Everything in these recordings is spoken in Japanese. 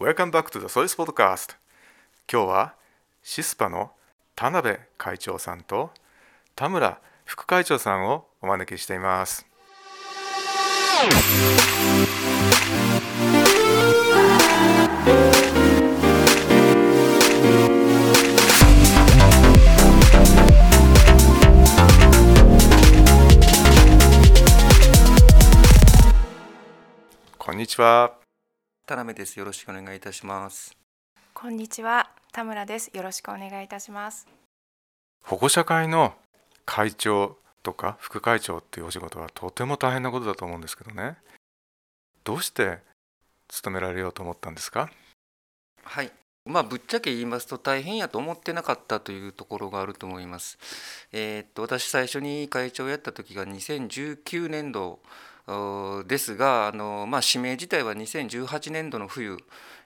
Welcome back to the Solis Podcast. 今日はシスパの田辺会長さんと田村副会長さんをお招きしています。こんにちは。田辺です。よろしくお願いいたします。こんにちは、田村です。よろしくお願いいたします。保護者会の会長とか副会長っていうお仕事はとても大変なことだと思うんですけどねどうして勤められようと思ったんですか？はい。まあぶっちゃけ言いますと大変やと思ってなかったというところがあると思います。えーっと私最初に会長をやった時が2019年度おですが、あのまあ指名自体は2018年度の冬、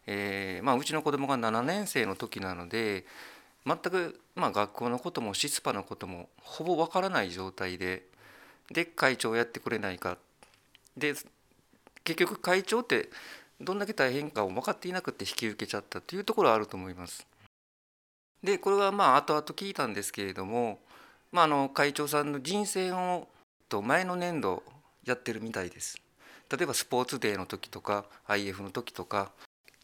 えーまあうちの子供が7年生の時なので。全く、まあ、学校のこともシスパのこともほぼわからない状態でで会長をやってくれないかで結局会長ってどんだけ大変かを分かっていなくて引き受けちゃったというところはあると思います。でこれはまあ後々聞いたんですけれども、まあ、あの会長さんの人選をと前の年度やってるみたいです。例えばスポーツデーの時とか IF の時とか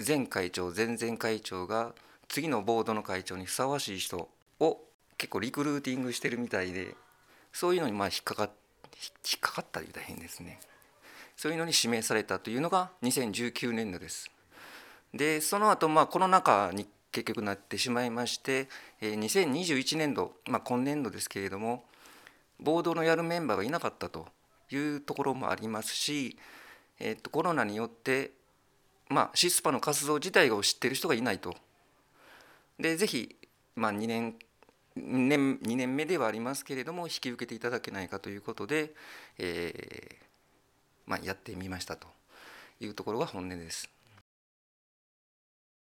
前会長前々会長が次のボードの会長にふさわしい人を結構リクルーティングしてるみたいでそういうのにまあ引っかかっ引っかかったり大変ですね。そういうのに指名されたというのが2019年度です。でその後まあコロナ禍に結局なってしまいまして2021年度、まあ、今年度ですけれどもボードのやるメンバーがいなかったと。いうところもありますし、えーとコロナによってまあ、シスパの活動自体を知ってる人がいないとでぜひ、まあ、2年2年 ,2 年目ではありますけれども引き受けていただけないかということで、えーまあ、やってみましたというところが本音です。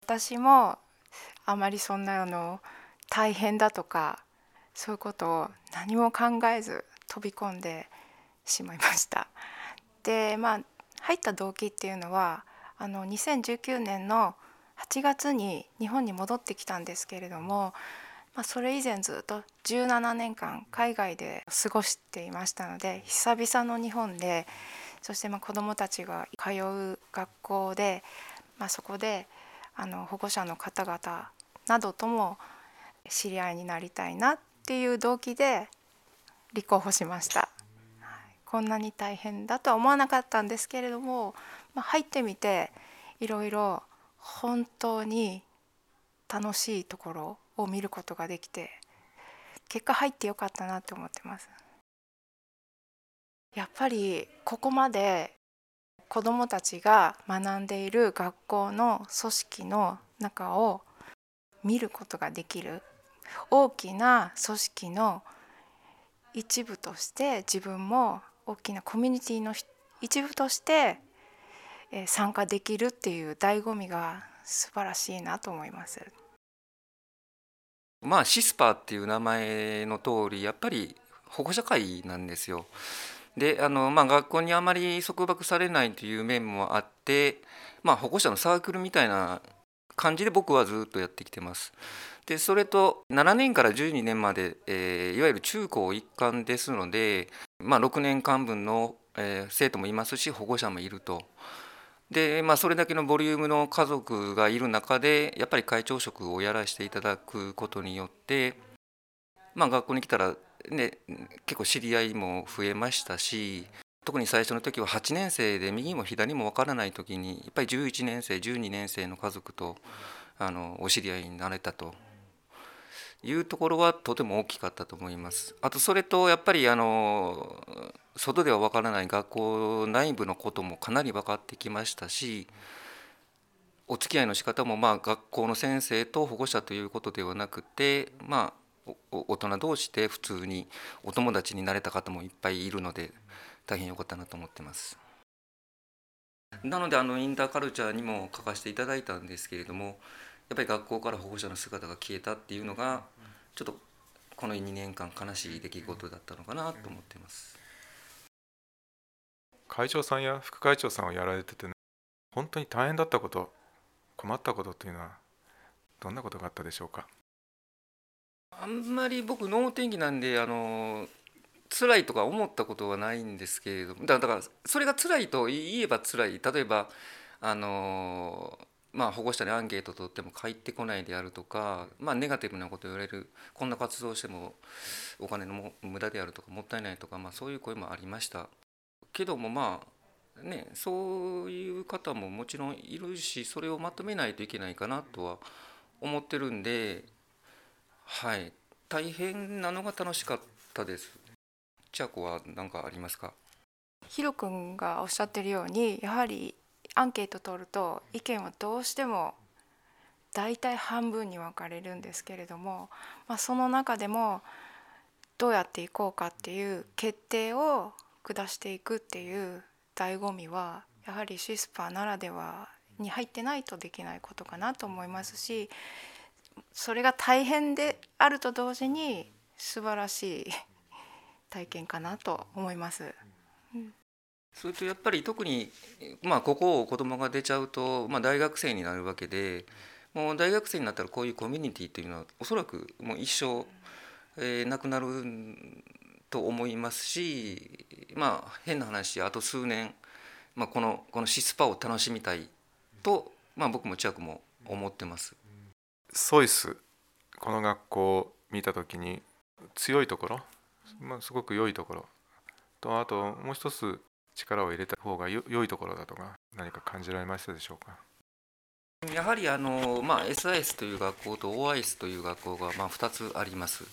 私もあまりそんなあの大変だとかそういうことを何も考えず飛び込んでしまいました。でまあ入った動機っていうのはあの2019年の8月に日本に戻ってきたんですけれども、まあ、それ以前ずっと17年間海外で過ごしていましたので久々の日本でそしてまあ子どもたちが通う学校で、まあ、そこであの保護者の方々などとも知り合いになりたいなっていう動機で立候補しました。こんなに大変だとは思わなかったんですけれども、まあ、入ってみていろいろ本当に楽しいところを見ることができて結果入ってよかったなって思ってます。やっぱりここまで子どもたちが学んでいる学校の組織の中を見ることができる大きな組織の一部として自分も大きなコミュニティの一部としてえー参加できるっていう醍醐味が素晴らしいなと思います。まあシスパーっていう名前の通りやっぱり保護者会なんですよ。であの、まあ、学校にあまり束縛されないという面もあって、まあ、保護者のサークルみたいな感じで僕はずっとやってきてます。でそれと7年から12年まで、えーいわゆる中高一貫ですので、まあ、6年間分の、えー生徒もいますし保護者もいると。でまあ、それだけのボリュームの家族がいる中でやっぱり会長職をやらせていただくことによって、まあ、学校に来たら、ね、結構知り合いも増えましたし特に最初の時は8年生で右も左も分からない時にやっぱり11年生12年生の家族とあのお知り合いになれたというところはとても大きかったと思います。あとそれとやっぱりあの外では分からない学校内部のこともかなり分かってきましたしお付き合いの仕方もまあ学校の先生と保護者ということではなくてまあ大人同士で普通にお友達になれた方もいっぱいいるので大変良かったなと思ってます。なのであのインターカルチャーにも書かせていただいたんですけれどもやっぱり学校から保護者の姿が消えたっていうのがちょっとこの2年間悲しい出来事だったのかなと思っています。会長さんや副会長さんをやられててね本当に大変だったこと困ったことっていうのはどんなことがあったでしょうか？あんまり僕能天気なんであの辛いとか思ったことはないんですけれどもだからそれが辛いと言えば辛い。例えばあのまあ保護者にアンケート取っても帰ってこないであるとか、まあ、ネガティブなこと言われるこんな活動してもお金の無駄であるとかもったいないとか、まあ、そういう声もありました。けどもまあねそういう方ももちろんいるしそれをまとめないといけないかなとは思ってるんではい。大変なのが楽しかったです。千子は何かありますかヒロ君がおっしゃってるようにやはりアンケート取ると意見はどうしても大体半分に分かれるんですけれども、まあ、その中でもどうやっていこうかっていう決定を下していくっていう醍醐味はやはりシスパーならではに入ってないとできないことかなと思いますしそれが大変であると同時に素晴らしい体験かなと思います。それとやっぱり特に、まあ、ここを子供が出ちゃうと、まあ、大学生になるわけでもう大学生になったらこういうコミュニティというのはおそらくもう一生、えー、なくなると思いますしまあ変な話あと数年、まあ、このこのシスパを楽しみたいと、まあ、僕も千秋も思ってます。ソイスこの学校を見た時に強いところ、まあ、すごく良いところとあともう一つ力を入れた方がよ良いところだとか何か感じられましたでしょうか？やはりあの、まあ、SIS という学校と OIS という学校がまあ2つあります。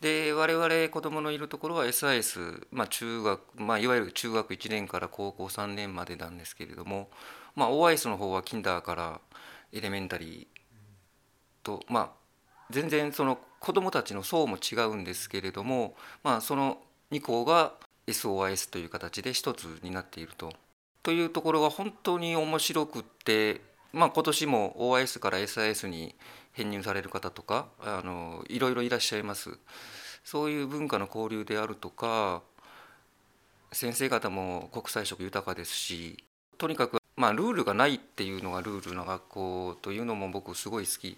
で我々子どものいるところは SIS、まあ中学まあ、いわゆる中学1年から高校3年までなんですけれども、まあ、OIS の方はキンダーからエレメンタリーと、まあ、全然その子どもたちの層も違うんですけれども、まあ、その2校が SOS という形で一つになっていると。というところが本当に面白くって、まあ、今年も OIS から SIS に編入される方とかあのいろいろいらっしゃいます。そういう文化の交流であるとか先生方も国際色豊かですしとにかく、まあ、ルールがないっていうのがルールな学校というのも僕すごい好き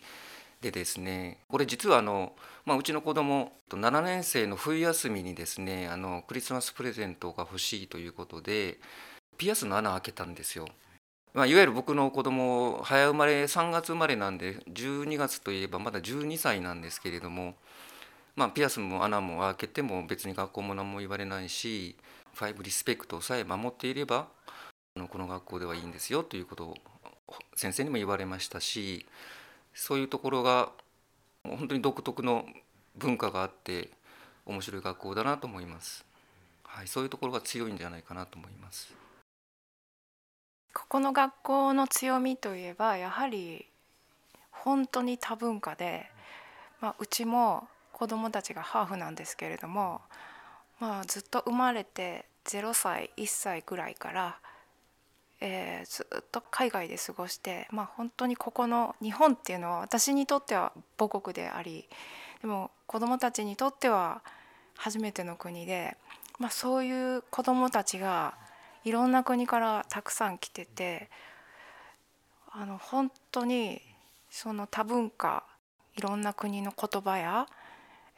でですねこれ実はあの、まあ、うちの子供7年生の冬休みにですねあのクリスマスプレゼントが欲しいということでピアスの穴開けたんですよ。まあ、いわゆる僕の子供早生まれ3月生まれなんで12月といえばまだ12歳なんですけれども、まあ、ピアスも穴も開けても別に学校も何も言われないしファイブリスペクトさえ守っていればこの学校ではいいんですよということを先生にも言われましたしそういうところが本当に独特の文化があって面白い学校だなと思います。はい、そういうところが強いんじゃないかなと思います。ここの学校の強みといえばやはり本当に多文化で、まあ、うちも子どもたちがハーフなんですけれども、まあ、ずっと生まれて0歳1歳ぐらいから、えー、ずっと海外で過ごして、まあ、本当にここの日本っていうのは私にとっては母国でありでも子どもたちにとっては初めての国で、まあ、そういう子どもたちがいろんな国からたくさん来ててあの本当にその多文化いろんな国の言葉や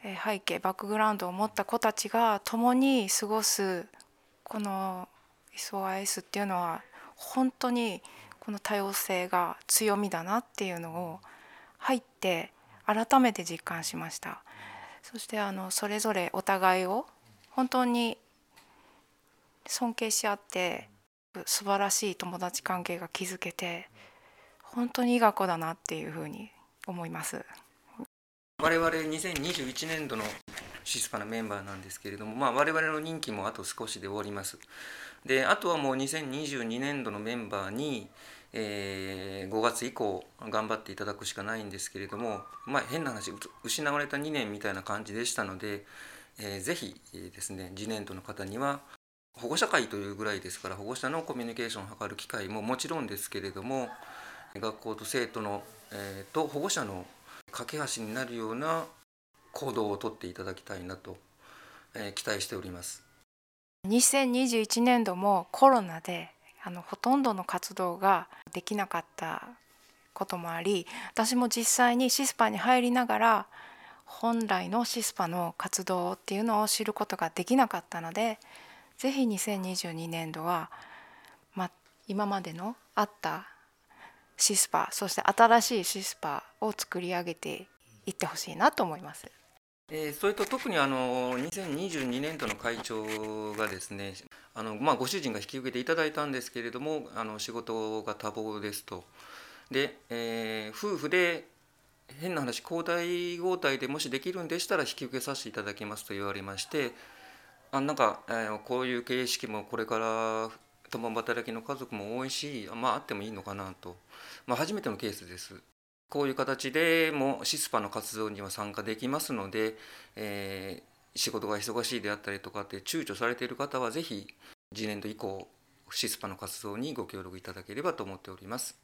背景バックグラウンドを持った子たちが共に過ごすこの SOIS っていうのは本当にこの多様性が強みだなっていうのを入って改めて実感しましたそしてあのそれぞれお互いを本当に尊敬し合って素晴らしい友達関係が築けて本当にいい学校だなっていうふうに思います。我々2021年度のシスパのメンバーなんですけれども、まあ、我々の任期もあと少しで終わります。であとはもう2022年度のメンバーに、えー5月以降頑張っていただくしかないんですけれども、まあ、変な話失われた2年みたいな感じでしたので、えーぜひ、ですね次年度の方には保護者会というぐらいですから保護者のコミュニケーションを図る機会ももちろんですけれども学校と生徒の、えーと保護者の架け橋になるような行動をとっていただきたいなと、えー期待しております。2021年度もコロナであのほとんどの活動ができなかったこともあり私も実際にシスパに入りながら本来のシスパの活動っていうのを知ることができなかったのでぜひ2022年度は、ま、今までのあったシスパそして新しいシスパを作り上げていってほしいなと思います。えー、それと特にあの2022年度の会長がですねあの、まあ、ご主人が引き受けていただいたんですけれどもあの仕事が多忙ですとで、えー、夫婦で変な話交代交代でもしできるんでしたら引き受けさせていただきますと言われましてあなんか、えー、こういう形式もこれから共働きの家族も多いし、まあ、あってもいいのかなと、まあ、初めてのケースです。こういう形でもシスパの活動には参加できますので、えー、仕事が忙しいであったりとかって躊躇されている方はぜひ次年度以降シスパの活動にご協力いただければと思っております。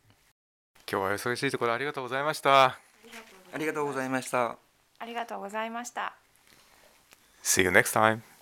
今日は忙しいところありがとうございました。ありがとうございました。ありがとうございました。See you next time